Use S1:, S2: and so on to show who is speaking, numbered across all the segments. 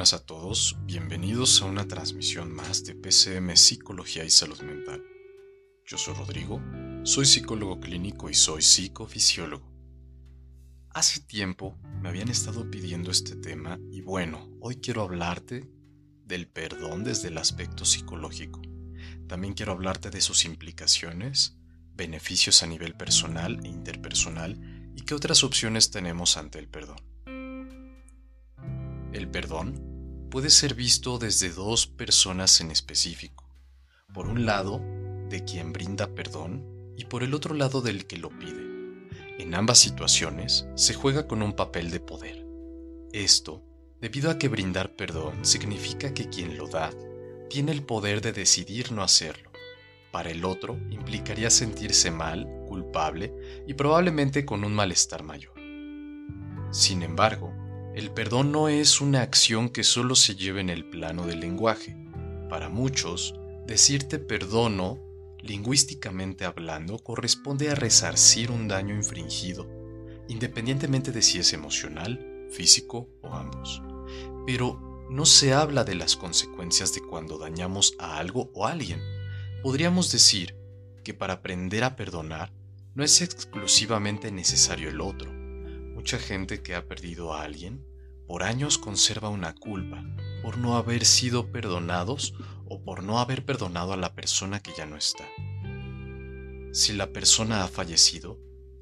S1: buenas a todos, bienvenidos a una transmisión más de PCM Psicología y Salud Mental. Yo soy Rodrigo, soy psicólogo clínico y soy psicofisiólogo. Hace tiempo me habían estado pidiendo este tema y bueno, hoy quiero hablarte del perdón desde el aspecto psicológico. También quiero hablarte de sus implicaciones, beneficios a nivel personal e interpersonal y qué otras opciones tenemos ante el perdón. El perdón puede ser visto desde dos personas en específico. Por un lado, de quien brinda perdón y por el otro lado del que lo pide. En ambas situaciones se juega con un papel de poder. Esto debido a que brindar perdón significa que quien lo da tiene el poder de decidir no hacerlo. Para el otro implicaría sentirse mal, culpable y probablemente con un malestar mayor. Sin embargo, el perdón no es una acción que solo se lleve en el plano del lenguaje. Para muchos, decirte perdono, lingüísticamente hablando, corresponde a resarcir un daño infringido, independientemente de si es emocional, físico o ambos. Pero no se habla de las consecuencias de cuando dañamos a algo o a alguien. Podríamos decir que para aprender a perdonar no es exclusivamente necesario el otro, Mucha gente que ha perdido a alguien por años conserva una culpa por no haber sido perdonados o por no haber perdonado a la persona que ya no está. Si la persona ha fallecido,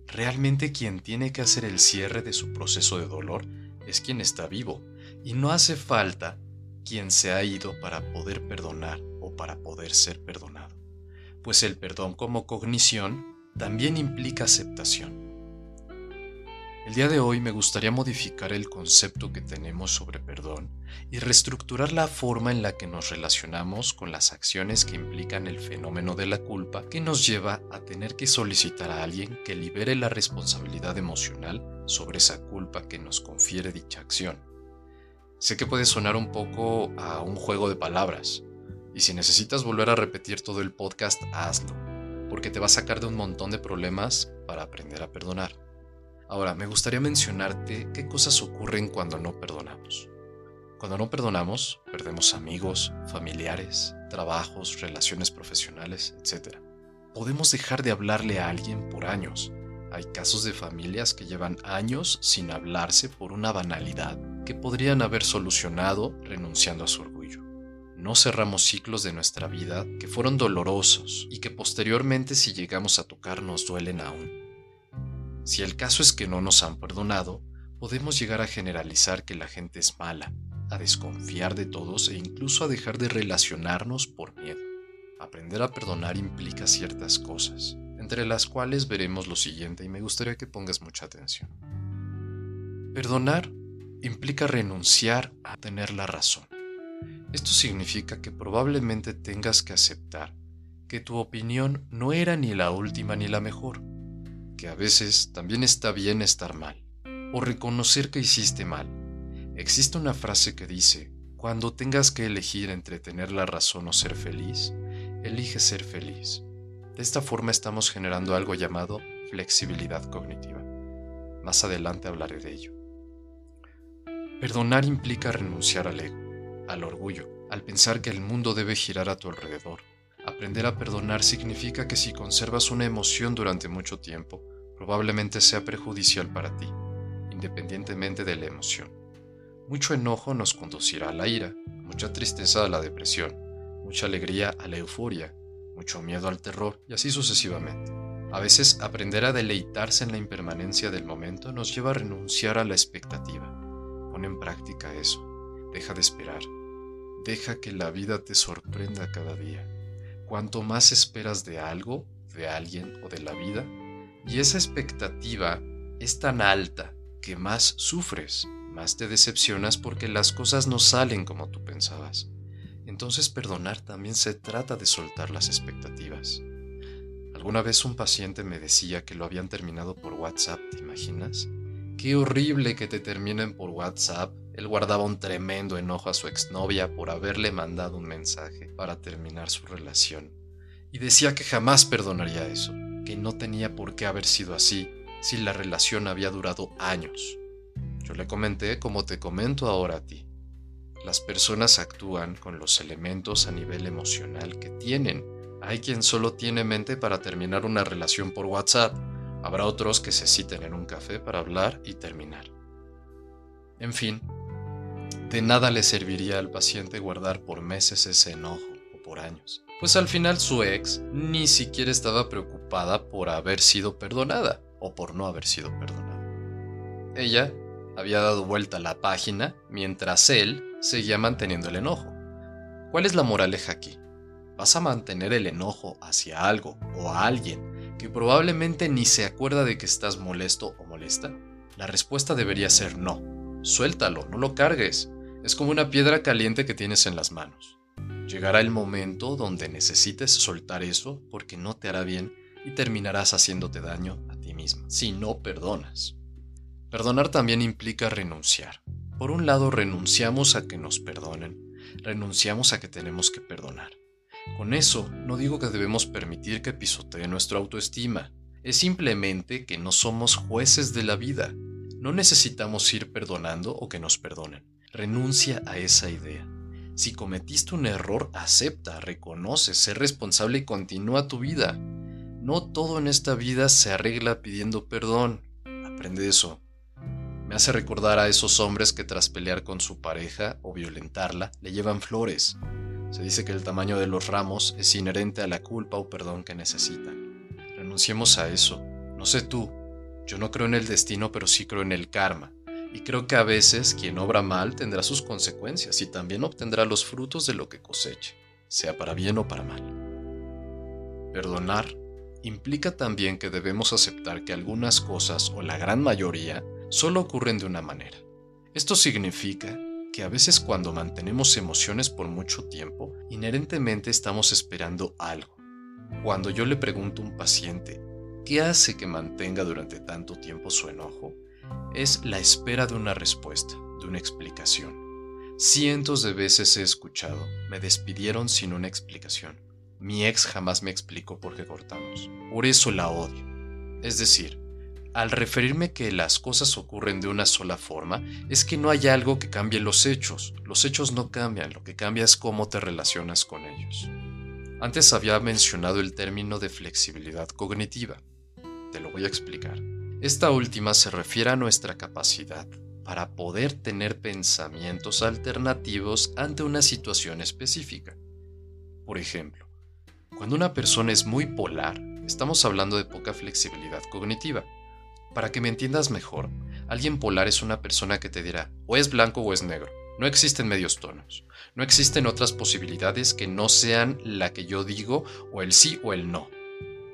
S1: realmente quien tiene que hacer el cierre de su proceso de dolor es quien está vivo y no hace falta quien se ha ido para poder perdonar o para poder ser perdonado, pues el perdón como cognición también implica aceptación. El día de hoy me gustaría modificar el concepto que tenemos sobre perdón y reestructurar la forma en la que nos relacionamos con las acciones que implican el fenómeno de la culpa que nos lleva a tener que solicitar a alguien que libere la responsabilidad emocional sobre esa culpa que nos confiere dicha acción. Sé que puede sonar un poco a un juego de palabras, y si necesitas volver a repetir todo el podcast, hazlo, porque te va a sacar de un montón de problemas para aprender a perdonar. Ahora, me gustaría mencionarte qué cosas ocurren cuando no perdonamos. Cuando no perdonamos, perdemos amigos, familiares, trabajos, relaciones profesionales, etc. Podemos dejar de hablarle a alguien por años. Hay casos de familias que llevan años sin hablarse por una banalidad que podrían haber solucionado renunciando a su orgullo. No cerramos ciclos de nuestra vida que fueron dolorosos y que posteriormente si llegamos a tocar nos duelen aún. Si el caso es que no nos han perdonado, podemos llegar a generalizar que la gente es mala, a desconfiar de todos e incluso a dejar de relacionarnos por miedo. Aprender a perdonar implica ciertas cosas, entre las cuales veremos lo siguiente y me gustaría que pongas mucha atención. Perdonar implica renunciar a tener la razón. Esto significa que probablemente tengas que aceptar que tu opinión no era ni la última ni la mejor, que a veces también está bien estar mal, o reconocer que hiciste mal. Existe una frase que dice, cuando tengas que elegir entre tener la razón o ser feliz, elige ser feliz. De esta forma estamos generando algo llamado flexibilidad cognitiva. Más adelante hablaré de ello. Perdonar implica renunciar al ego, al orgullo, al pensar que el mundo debe girar a tu alrededor, Aprender a perdonar significa que si conservas una emoción durante mucho tiempo, probablemente sea perjudicial para ti, independientemente de la emoción. Mucho enojo nos conducirá a la ira, mucha tristeza a la depresión, mucha alegría a la euforia, mucho miedo al terror y así sucesivamente. A veces aprender a deleitarse en la impermanencia del momento nos lleva a renunciar a la expectativa. Pon en práctica eso. Deja de esperar. Deja que la vida te sorprenda cada día. Cuanto más esperas de algo, de alguien o de la vida, y esa expectativa es tan alta que más sufres, más te decepcionas porque las cosas no salen como tú pensabas. Entonces perdonar también se trata de soltar las expectativas. Alguna vez un paciente me decía que lo habían terminado por WhatsApp, ¿te imaginas? Qué horrible que te terminen por WhatsApp él guardaba un tremendo enojo a su exnovia por haberle mandado un mensaje para terminar su relación. Y decía que jamás perdonaría eso, que no tenía por qué haber sido así si la relación había durado años. Yo le comenté como te comento ahora a ti. las personas actúan con los elementos a nivel emocional que tienen. Hay quien solo tiene mente para terminar una relación por WhatsApp. Habrá otros que se citen en un café para hablar y terminar. En fin, de nada le serviría al paciente guardar por meses ese enojo o por años, pues al final su ex ni siquiera estaba preocupada por haber sido perdonada o por no haber sido perdonada. Ella había dado vuelta la página mientras él seguía manteniendo el enojo. ¿Cuál es la moraleja aquí? ¿Vas a mantener el enojo hacia algo o a alguien que probablemente ni se acuerda de que estás molesto o molesta? La respuesta debería ser no. Suéltalo, no lo cargues. Es como una piedra caliente que tienes en las manos. Llegará el momento donde necesites soltar eso porque no te hará bien y terminarás haciéndote daño a ti misma si no perdonas. Perdonar también implica renunciar. Por un lado, renunciamos a que nos perdonen, renunciamos a que tenemos que perdonar. Con eso, no digo que debemos permitir que pisotee nuestra autoestima, es simplemente que no somos jueces de la vida. No necesitamos ir perdonando o que nos perdonen. Renuncia a esa idea. Si cometiste un error, acepta, reconoce, sé responsable y continúa tu vida. No todo en esta vida se arregla pidiendo perdón. Aprende eso. Me hace recordar a esos hombres que tras pelear con su pareja o violentarla le llevan flores. Se dice que el tamaño de los ramos es inherente a la culpa o perdón que necesitan. Renunciemos a eso. No sé tú, yo no creo en el destino, pero sí creo en el karma. Y creo que a veces quien obra mal tendrá sus consecuencias y también obtendrá los frutos de lo que coseche, sea para bien o para mal. Perdonar implica también que debemos aceptar que algunas cosas, o la gran mayoría, solo ocurren de una manera. Esto significa que a veces cuando mantenemos emociones por mucho tiempo, inherentemente estamos esperando algo. Cuando yo le pregunto a un paciente, ¿qué hace que mantenga durante tanto tiempo su enojo? es la espera de una respuesta, de una explicación. Cientos de veces he escuchado, me despidieron sin una explicación. Mi ex jamás me explicó por qué cortamos. Por eso la odio. Es decir, al referirme que las cosas ocurren de una sola forma, es que no hay algo que cambie los hechos. Los hechos no cambian, lo que cambia es cómo te relacionas con ellos. Antes había mencionado el término de flexibilidad cognitiva. Te lo voy a explicar. Esta última se refiere a nuestra capacidad para poder tener pensamientos alternativos ante una situación específica. Por ejemplo, cuando una persona es muy polar, estamos hablando de poca flexibilidad cognitiva. Para que me entiendas mejor, alguien polar es una persona que te dirá o es blanco o es negro. No existen medios tonos. No existen otras posibilidades que no sean la que yo digo o el sí o el no.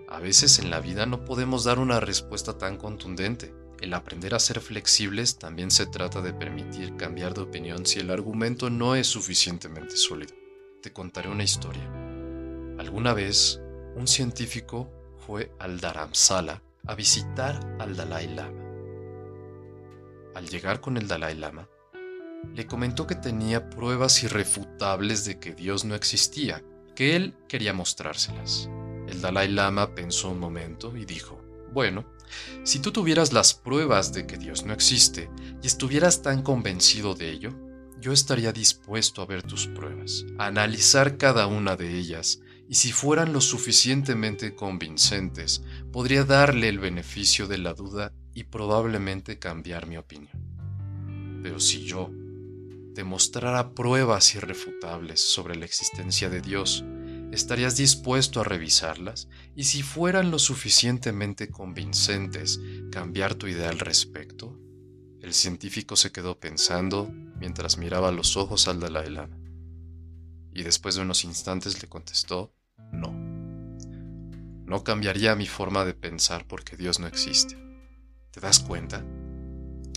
S1: A veces en la vida no podemos dar una respuesta tan contundente. El aprender a ser flexibles también se trata de permitir cambiar de opinión si el argumento no es suficientemente sólido. Te contaré una historia. Alguna vez, un científico fue al Dharamsala a visitar al Dalai Lama. Al llegar con el Dalai Lama, le comentó que tenía pruebas irrefutables de que Dios no existía, que él quería mostrárselas. El Dalai Lama pensó un momento y dijo, bueno, si tú tuvieras las pruebas de que Dios no existe y estuvieras tan convencido de ello, yo estaría dispuesto a ver tus pruebas, a analizar cada una de ellas, y si fueran lo suficientemente convincentes, podría darle el beneficio de la duda y probablemente cambiar mi opinión. Pero si yo demostrara pruebas irrefutables sobre la existencia de Dios, ¿Estarías dispuesto a revisarlas? Y si fueran lo suficientemente convincentes, cambiar tu idea al respecto? El científico se quedó pensando mientras miraba los ojos al Dalai Lama. Y después de unos instantes le contestó, no. No cambiaría mi forma de pensar porque Dios no existe. ¿Te das cuenta?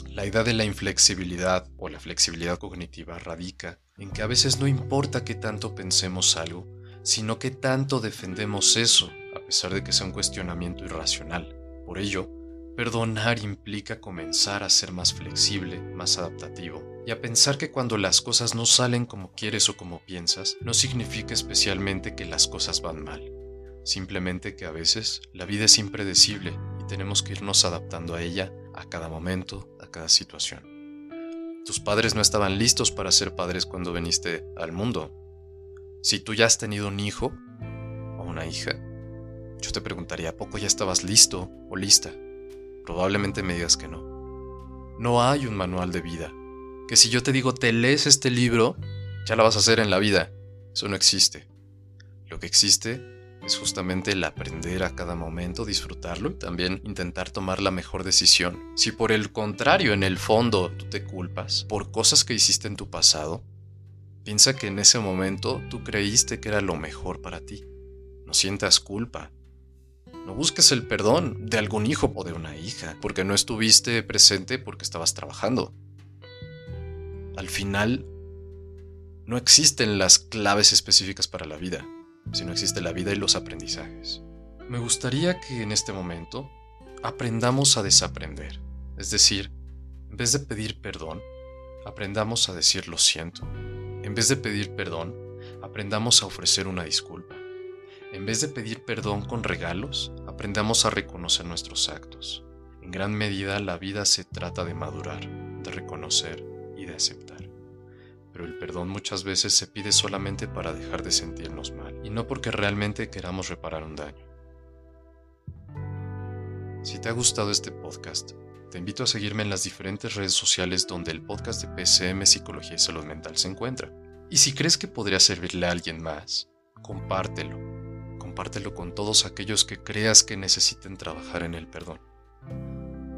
S1: La idea de la inflexibilidad o la flexibilidad cognitiva radica en que a veces no importa qué tanto pensemos algo, sino que tanto defendemos eso, a pesar de que sea un cuestionamiento irracional. Por ello, perdonar implica comenzar a ser más flexible, más adaptativo, y a pensar que cuando las cosas no salen como quieres o como piensas, no significa especialmente que las cosas van mal. Simplemente que a veces la vida es impredecible y tenemos que irnos adaptando a ella a cada momento, a cada situación. tus padres no estaban listos para ser padres cuando viniste al mundo. Si tú ya has tenido un hijo o una hija, yo te preguntaría, ¿a poco ya estabas listo o lista? Probablemente me digas que no. No hay un manual de vida. Que si yo te digo, te lees este libro, ya la vas a hacer en la vida. Eso no existe. Lo que existe es justamente el aprender a cada momento, disfrutarlo y también intentar tomar la mejor decisión. Si por el contrario, en el fondo, tú te culpas por cosas que hiciste en tu pasado, piensa que en ese momento tú creíste que era lo mejor para ti. No sientas culpa. No busques el perdón de algún hijo o de una hija, porque no estuviste presente porque estabas trabajando. Al final, no existen las claves específicas para la vida si no existe la vida y los aprendizajes. Me gustaría que en este momento aprendamos a desaprender. Es decir, en vez de pedir perdón, aprendamos a decir lo siento. En vez de pedir perdón, aprendamos a ofrecer una disculpa. En vez de pedir perdón con regalos, aprendamos a reconocer nuestros actos. En gran medida la vida se trata de madurar, de reconocer de aceptar pero el perdón muchas veces se pide solamente para dejar de sentirnos mal y no porque realmente queramos reparar un daño. Si te ha gustado este podcast, te invito a seguirme en las diferentes redes sociales donde el podcast de PCM Psicología y Salud Mental se encuentra. Y si crees que podría servirle a alguien más, compártelo. Compártelo con todos aquellos que creas que necesiten trabajar en el perdón.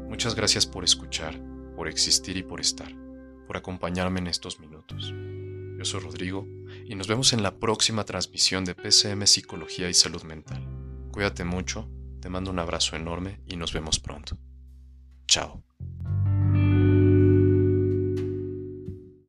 S1: Muchas gracias por escuchar, por existir y por estar por acompañarme en estos minutos. Yo soy Rodrigo y nos vemos en la próxima transmisión de PCM Psicología y Salud Mental. Cuídate mucho, te mando un abrazo enorme y nos vemos pronto. Chao.